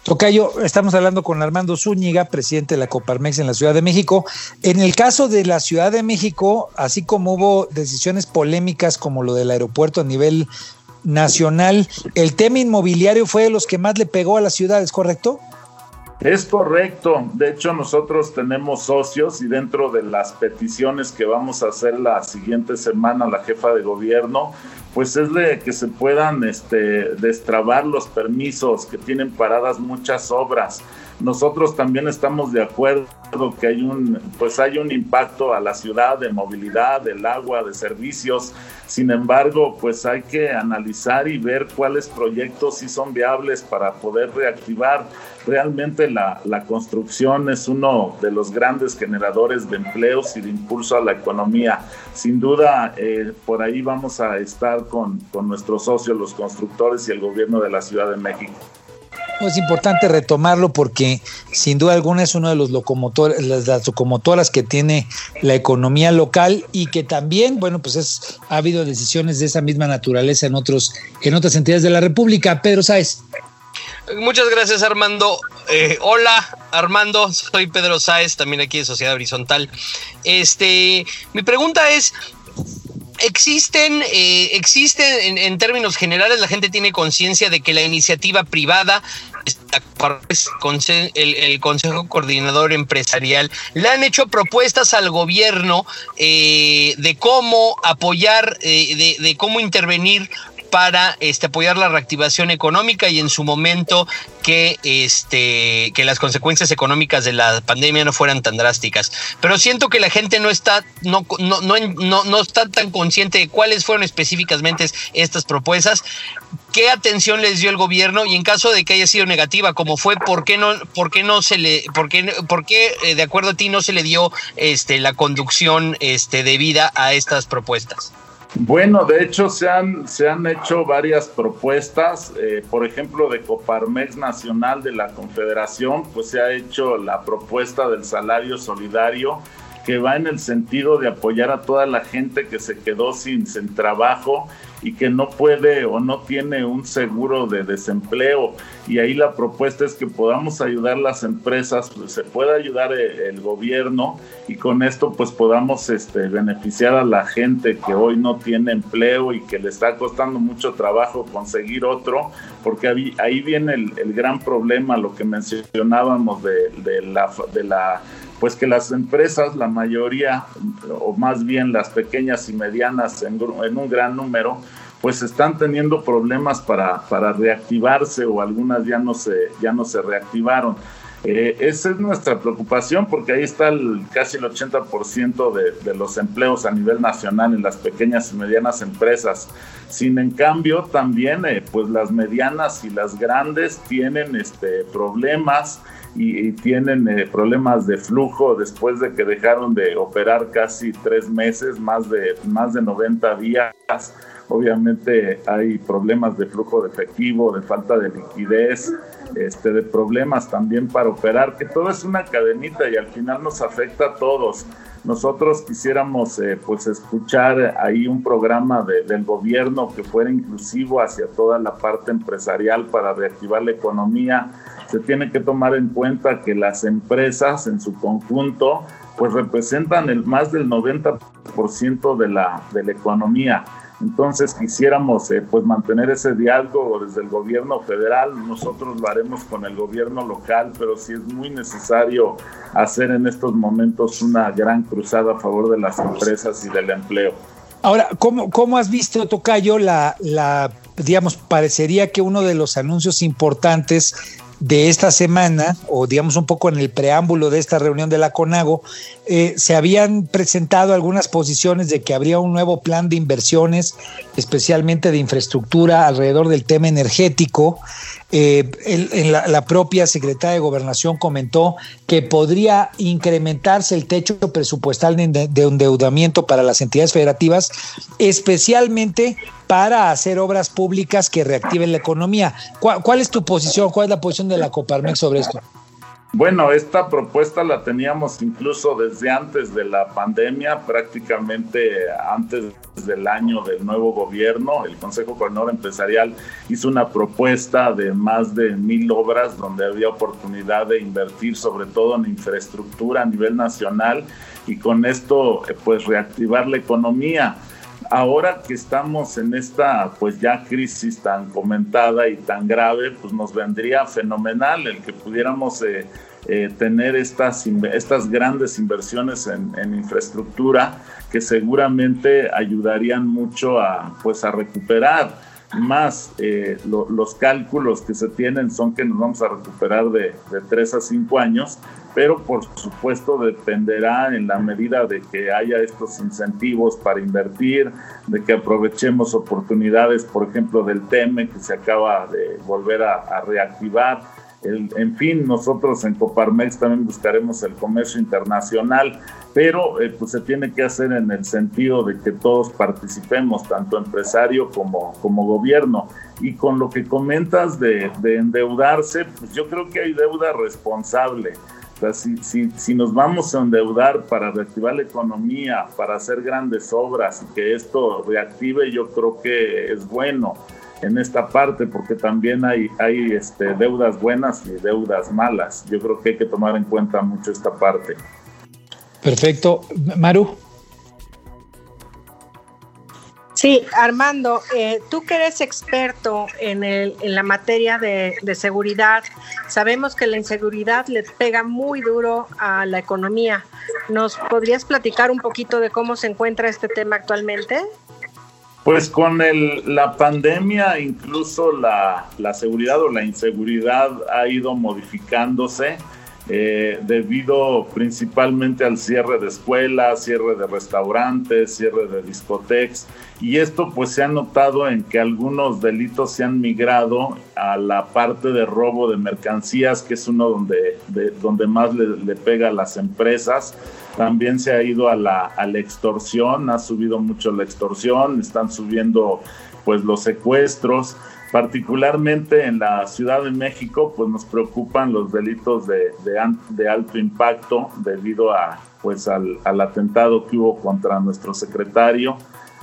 S3: Tocayo, estamos hablando con Armando Zúñiga, presidente de la Coparmex en la Ciudad de México. En el caso de la Ciudad de México, así como hubo decisiones polémicas como lo del aeropuerto a nivel nacional, el tema inmobiliario fue de los que más le pegó a la ciudad, ¿es correcto?
S7: Es correcto. De hecho, nosotros tenemos socios y dentro de las peticiones que vamos a hacer la siguiente semana la jefa de gobierno, pues es de que se puedan este, destrabar los permisos que tienen paradas muchas obras. Nosotros también estamos de acuerdo que hay un, pues hay un impacto a la ciudad de movilidad, del agua, de servicios. Sin embargo, pues hay que analizar y ver cuáles proyectos sí son viables para poder reactivar. Realmente la, la construcción es uno de los grandes generadores de empleos y de impulso a la economía. Sin duda, eh, por ahí vamos a estar con, con nuestros socios, los constructores y el gobierno de la Ciudad de México.
S3: Es importante retomarlo porque sin duda alguna es uno de los locomotores, las, locomotoras que tiene la economía local y que también, bueno, pues es, ha habido decisiones de esa misma naturaleza en otros, en otras entidades de la República. Pedro Sáez.
S5: Muchas gracias Armando. Eh, hola Armando, soy Pedro Sáez, también aquí de Sociedad Horizontal. Este, mi pregunta es, existen, eh, existen en, términos generales, la gente tiene conciencia de que la iniciativa privada, el, el, Consejo Coordinador Empresarial, le han hecho propuestas al gobierno eh, de cómo apoyar, eh, de cómo intervenir para este, apoyar la reactivación económica y en su momento que, este, que las consecuencias económicas de la pandemia no fueran tan drásticas. Pero siento que la gente no está, no, no, no, no está tan consciente de cuáles fueron específicamente estas propuestas, qué atención les dio el gobierno y en caso de que haya sido negativa, como fue, ¿por qué no, por qué no se le, por qué, por qué eh, de acuerdo a ti no se le dio este, la conducción este, debida a estas propuestas?
S7: Bueno, de hecho se han, se han hecho varias propuestas, eh, por ejemplo de Coparmex Nacional de la Confederación, pues se ha hecho la propuesta del salario solidario que va en el sentido de apoyar a toda la gente que se quedó sin, sin trabajo y que no puede o no tiene un seguro de desempleo. Y ahí la propuesta es que podamos ayudar las empresas, pues, se pueda ayudar el, el, gobierno y con esto pues podamos este, beneficiar a la gente que hoy no tiene empleo y que le está costando mucho trabajo conseguir otro, porque ahí, ahí viene el, el, gran problema, lo que mencionábamos de, de la... De la pues que las empresas, la mayoría, o más bien las pequeñas y medianas en, un gran número, pues están teniendo problemas para, para, reactivarse o algunas ya no se, ya no se reactivaron. Eh, esa es nuestra preocupación porque ahí está casi el 80% de, de, los empleos a nivel nacional en las pequeñas y medianas empresas. Sin en cambio, también eh, pues las medianas y las grandes tienen este, problemas y, y tienen eh, problemas de flujo después de que dejaron de operar casi tres meses, más de, más de 90 días. Obviamente hay problemas de flujo de efectivo, de falta de liquidez, este, de problemas también para operar, que todo es una cadenita y al final nos afecta a todos. Nosotros quisiéramos eh, pues escuchar ahí un programa de, del gobierno que fuera inclusivo hacia toda la parte empresarial para reactivar la economía. Se tiene que tomar en cuenta que las empresas en su conjunto pues representan el más del 90% de la, de la economía. Entonces quisiéramos eh, pues mantener ese diálogo desde el gobierno federal, nosotros lo haremos con el gobierno local, pero sí es muy necesario hacer en estos momentos una gran cruzada a favor de las empresas y del empleo.
S3: Ahora, ¿cómo, cómo has visto, Tocayo, la, la, digamos, parecería que uno de los anuncios importantes de esta semana, o digamos un poco en el preámbulo de esta reunión de la CONAGO, eh, se habían presentado algunas posiciones de que habría un nuevo plan de inversiones, especialmente de infraestructura alrededor del tema energético. Eh, la, propia secretaria de Gobernación comentó que podría incrementarse el techo presupuestal de, de endeudamiento para las entidades federativas, especialmente para hacer obras públicas que reactiven la economía. ¿Cuál, ¿Cuál, es tu posición? ¿Cuál es la posición de la Coparmex sobre esto?
S7: Bueno, esta propuesta la teníamos incluso desde antes de la pandemia, prácticamente antes del año del nuevo gobierno. El Consejo Coordinador Empresarial hizo una propuesta de más de mil obras donde había oportunidad de invertir sobre todo en infraestructura a nivel nacional y con esto pues reactivar la economía ahora que estamos en esta pues ya crisis tan comentada y tan grave, pues nos vendría fenomenal el que pudiéramos eh, eh, tener estas, estas grandes inversiones en, en, infraestructura que seguramente ayudarían mucho a pues a recuperar más eh, lo, los cálculos que se tienen son que nos vamos a recuperar de, de 3 a 5 años, pero por supuesto dependerá en la medida de que haya estos incentivos para invertir, de que aprovechemos oportunidades, por ejemplo, del TEME que se acaba de volver a, a reactivar. El, en fin, nosotros en Coparmex también buscaremos el comercio internacional, pero eh, pues se tiene que hacer en el sentido de que todos participemos, tanto empresario como, como gobierno. Y con lo que comentas de, de endeudarse, pues yo creo que hay deuda responsable. O sea, si, si, si, nos vamos a endeudar para reactivar la economía, para hacer grandes obras y que esto reactive, yo creo que es bueno en esta parte porque también hay, hay este, deudas buenas y deudas malas. Yo creo que hay que tomar en cuenta mucho esta parte.
S3: Perfecto. Maru.
S4: Sí, Armando, eh, tú que eres experto en, el, en la materia de, de, seguridad, sabemos que la inseguridad le pega muy duro a la economía. ¿Nos podrías platicar un poquito de cómo se encuentra este tema actualmente?
S7: Pues con el, la pandemia, incluso la, la seguridad o la inseguridad ha ido modificándose. Eh, debido principalmente al cierre de escuelas, cierre de restaurantes, cierre de discotecas y esto pues se ha notado en que algunos delitos se han migrado a la parte de robo de mercancías que es uno donde, de, donde más le, le, pega a las empresas. También se ha ido a la, a la extorsión, ha subido mucho la extorsión, están subiendo pues los secuestros particularmente en la Ciudad de México, pues nos preocupan los delitos de, de, de alto impacto debido a, pues al, atentado que hubo contra nuestro secretario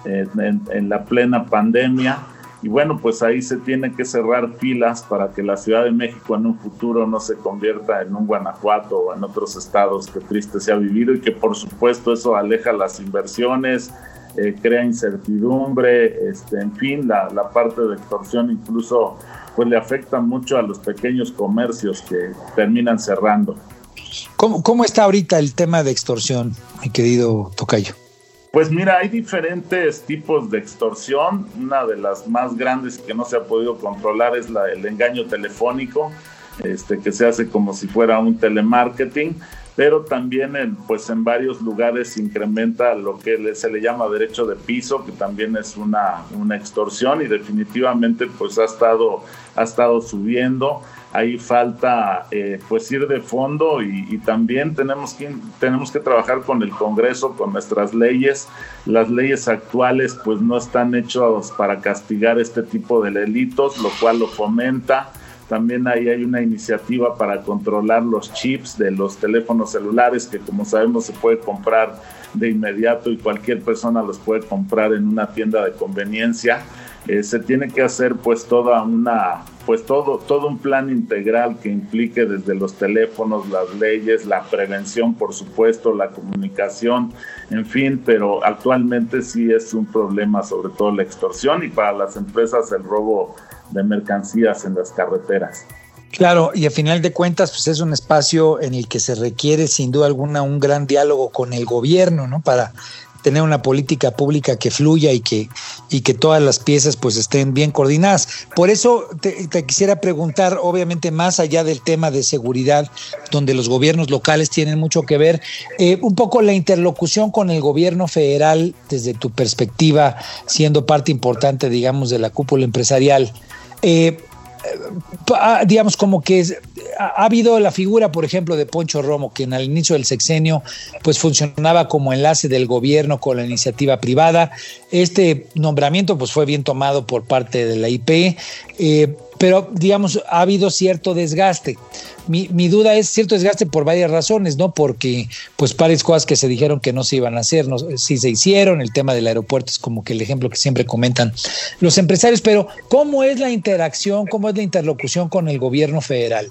S7: eh, en, en, la plena pandemia. Y bueno, pues ahí se tiene que cerrar filas para que la Ciudad de México en un futuro no se convierta en un Guanajuato o en otros estados que triste se ha vivido y que por supuesto eso aleja las inversiones, eh, crea incertidumbre, este, en fin, la, la, parte de extorsión incluso pues le afecta mucho a los pequeños comercios que terminan cerrando.
S3: ¿Cómo, cómo está ahorita el tema de extorsión, mi querido Tocayo?
S7: Pues mira, hay diferentes tipos de extorsión. Una de las más grandes que no se ha podido controlar es la, el engaño telefónico, este, que se hace como si fuera un telemarketing pero también en, pues en varios lugares incrementa lo que se le llama derecho de piso, que también es una, una extorsión y definitivamente pues ha estado, ha estado subiendo. Ahí falta eh, pues ir de fondo y, y, también tenemos que, tenemos que trabajar con el Congreso, con nuestras leyes. Las leyes actuales pues no están hechas para castigar este tipo de delitos, lo cual lo fomenta. También ahí hay una iniciativa para controlar los chips de los teléfonos celulares que como sabemos se puede comprar de inmediato y cualquier persona los puede comprar en una tienda de conveniencia. Eh, se tiene que hacer pues toda una pues todo todo un plan integral que implique desde los teléfonos, las leyes, la prevención, por supuesto, la comunicación, en fin, pero actualmente sí es un problema sobre todo la extorsión y para las empresas el robo de mercancías en las carreteras.
S3: Claro, y a final de cuentas, pues es un espacio en el que se requiere sin duda alguna un gran diálogo con el gobierno, ¿no? Para tener una política pública que fluya y que, y que todas las piezas pues estén bien coordinadas. Por eso te, quisiera preguntar, obviamente más allá del tema de seguridad, donde los gobiernos locales tienen mucho que ver, eh, un poco la interlocución con el gobierno federal desde tu perspectiva, siendo parte importante, digamos, de la cúpula empresarial. Eh, digamos como que ha habido la figura, por ejemplo, de Poncho Romo, quien al inicio del sexenio pues funcionaba como enlace del gobierno con la iniciativa privada. Este nombramiento pues fue bien tomado por parte de la IP, eh, pero digamos ha habido cierto desgaste. Mi, mi, duda es cierto desgaste por varias razones, ¿no? Porque pues varias cosas que se dijeron que no se iban a hacer, no, sí se hicieron, el tema del aeropuerto es como que el ejemplo que siempre comentan los empresarios, pero ¿cómo es la interacción, cómo es la interlocución con el gobierno federal?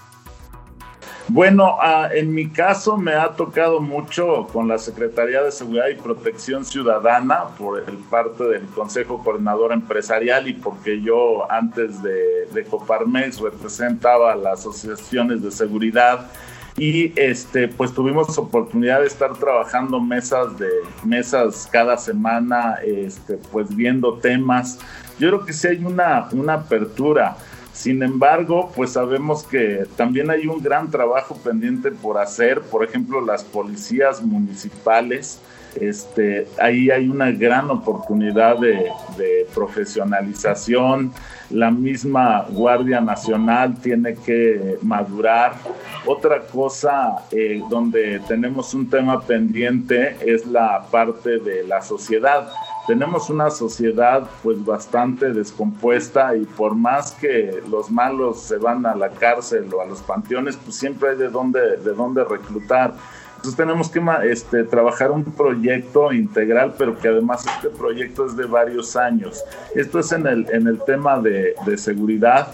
S7: Bueno, uh, en mi caso me ha tocado mucho con la Secretaría de Seguridad y Protección Ciudadana por el parte del Consejo Coordinador Empresarial y porque yo antes de, de Coparmex representaba las asociaciones de seguridad y este pues tuvimos oportunidad de estar trabajando mesas de mesas cada semana este pues viendo temas. Yo creo que sí hay una una apertura sin embargo, pues sabemos que también hay un gran trabajo pendiente por hacer, por ejemplo, las policías municipales. Este, ahí hay una gran oportunidad de, profesionalización. La misma Guardia Nacional tiene que madurar. Otra cosa eh, donde tenemos un tema pendiente es la parte de la sociedad tenemos una sociedad pues bastante descompuesta y por más que los malos se van a la cárcel o a los panteones, pues siempre hay de dónde, de dónde reclutar. Entonces tenemos que este, trabajar un proyecto integral, pero que además este proyecto es de varios años. Esto es en el, en el tema de, de seguridad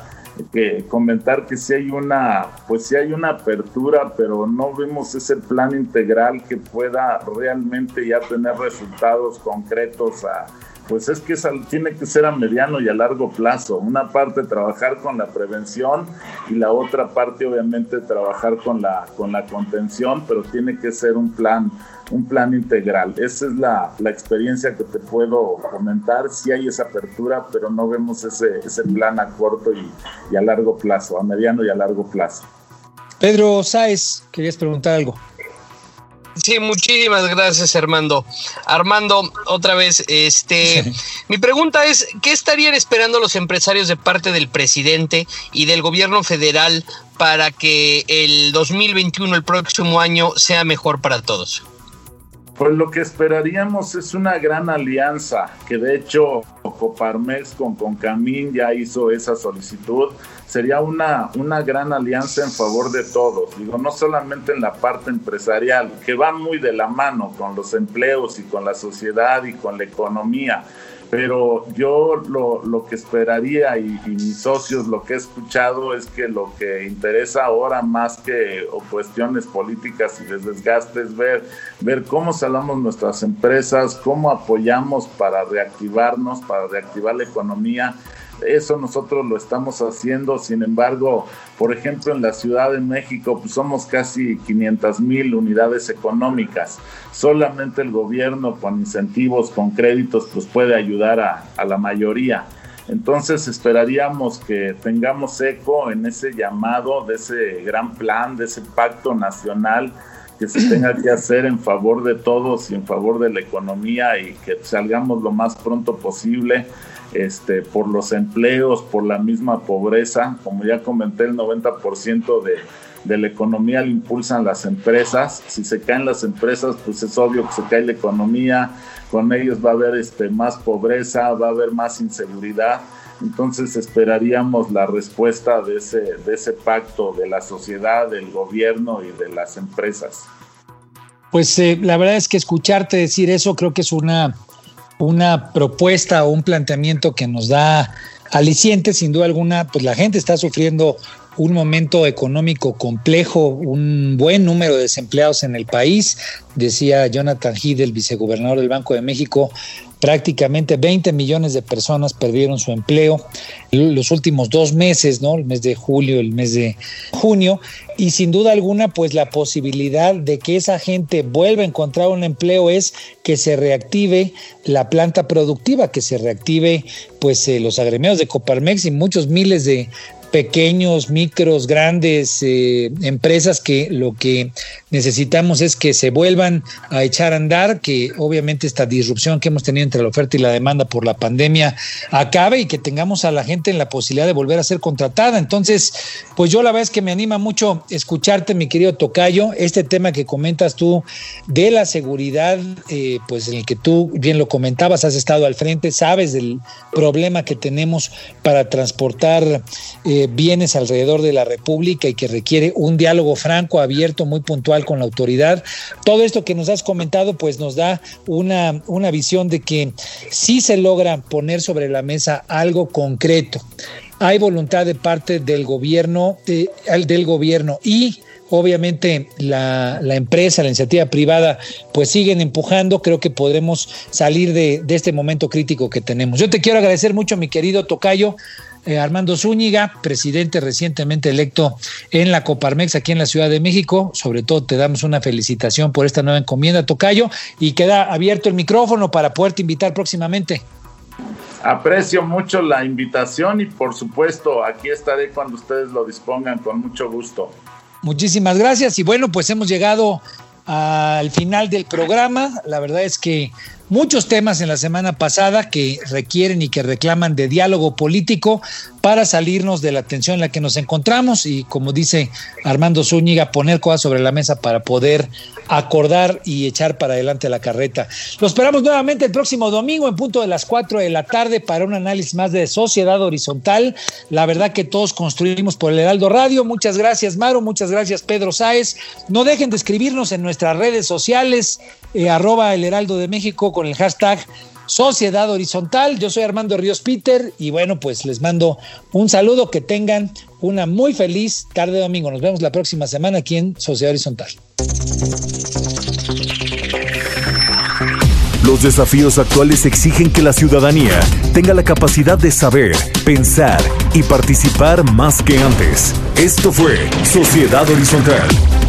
S7: que comentar que si hay una, pues si hay una apertura, pero no vemos ese plan integral que pueda realmente ya tener resultados concretos a, pues es que tiene que ser a mediano y a largo plazo. Una parte trabajar con la prevención y la otra parte obviamente trabajar con la, con la contención, pero tiene que ser un plan, un plan integral. Esa es la, experiencia que te puedo comentar. Sí hay esa apertura, pero no vemos ese, ese plan a corto y, y a largo plazo, a mediano y a largo plazo.
S3: Pedro Sáez, querías preguntar algo.
S5: Sí, muchísimas gracias, Armando. Armando, otra vez, este, <laughs> mi pregunta es, ¿qué estarían esperando los empresarios de parte del presidente y del gobierno federal para que el 2021, el próximo año, sea mejor para todos?
S7: Pues lo que esperaríamos es una gran alianza, que de hecho Coparmex con Concamín ya hizo esa solicitud sería una, una gran alianza en favor de todos. Digo, no solamente en la parte empresarial, que va muy de la mano con los empleos y con la sociedad y con la economía. Pero yo lo, lo que esperaría y, mis socios lo que he escuchado es que lo que interesa ahora más que o cuestiones políticas y de desgaste es ver, ver cómo salamos nuestras empresas, cómo apoyamos para reactivarnos, para reactivar la economía eso nosotros lo estamos haciendo, sin embargo, por ejemplo, en la Ciudad de México pues somos casi 500 mil unidades económicas. Solamente el gobierno con incentivos, con créditos, pues puede ayudar a, a la mayoría. Entonces esperaríamos que tengamos eco en ese llamado de ese gran plan, de ese pacto nacional que se tenga que hacer en favor de todos y en favor de la economía y que salgamos lo más pronto posible este, por los empleos, por la misma pobreza. Como ya comenté, el 90% de, la economía lo impulsan las empresas. Si se caen las empresas, pues es obvio que se cae la economía. Con ellos va a haber este, más pobreza, va a haber más inseguridad. Entonces esperaríamos la respuesta de ese, de ese pacto de la sociedad, del gobierno y de las empresas.
S3: Pues eh, la verdad es que escucharte decir eso creo que es una una propuesta o un planteamiento que nos da aliciente, sin duda alguna, pues la gente está sufriendo un momento económico complejo, un buen número de desempleados en el país, decía Jonathan Heath, el vicegobernador del Banco de México, prácticamente 20 millones de personas perdieron su empleo los últimos dos meses, ¿no? El mes de julio, el mes de junio, y sin duda alguna, pues la posibilidad de que esa gente vuelva a encontrar un empleo es que se reactive la planta productiva, que se reactive pues eh, los agremiados de Coparmex y muchos miles de pequeños, micros, grandes eh, empresas que lo que necesitamos es que se vuelvan a echar a andar, que obviamente esta disrupción que hemos tenido entre la oferta y la demanda por la pandemia acabe y que tengamos a la gente en la posibilidad de volver a ser contratada. Entonces, pues yo la verdad es que me anima mucho escucharte, mi querido Tocayo, este tema que comentas tú de la seguridad, eh, pues en el que tú bien lo comentabas, has estado al frente, sabes del problema que tenemos para transportar. Eh, bienes alrededor de la República y que requiere un diálogo franco, abierto, muy puntual con la autoridad. Todo esto que nos has comentado, pues nos da una, una visión de que sí se logra poner sobre la mesa algo concreto. Hay voluntad de parte del gobierno, del gobierno y obviamente la, la, empresa, la iniciativa privada, pues siguen empujando, creo que podremos salir de, de, este momento crítico que tenemos. Yo te quiero agradecer mucho, mi querido Tocayo, eh, Armando Zúñiga, presidente recientemente electo en la Coparmex aquí en la Ciudad de México. Sobre todo te damos una felicitación por esta nueva encomienda, Tocayo, y queda abierto el micrófono para poderte invitar próximamente.
S7: Aprecio mucho la invitación y por supuesto aquí estaré cuando ustedes lo dispongan con mucho gusto.
S3: Muchísimas gracias y bueno, pues hemos llegado al final del programa. La verdad es que muchos temas en la semana pasada que requieren y que reclaman de diálogo político para salirnos de la tensión en la que nos encontramos y como dice Armando Zúñiga, poner cosas sobre la mesa para poder acordar y echar para adelante la carreta. Lo esperamos nuevamente el próximo domingo en punto de las 4 de la tarde para un análisis más de sociedad horizontal. La verdad que todos construimos por el Heraldo Radio. Muchas gracias, Maro. Muchas gracias, Pedro Sáez. No dejen de escribirnos en nuestras redes sociales, eh, arroba el Heraldo de México con el hashtag Sociedad Horizontal. Yo soy Armando Ríos Peter y bueno, pues les mando un saludo, que tengan una muy feliz tarde de domingo. Nos vemos la próxima semana aquí en Sociedad Horizontal.
S1: Los desafíos actuales exigen que la ciudadanía tenga la capacidad de saber, pensar y participar más que antes. Esto fue Sociedad Horizontal,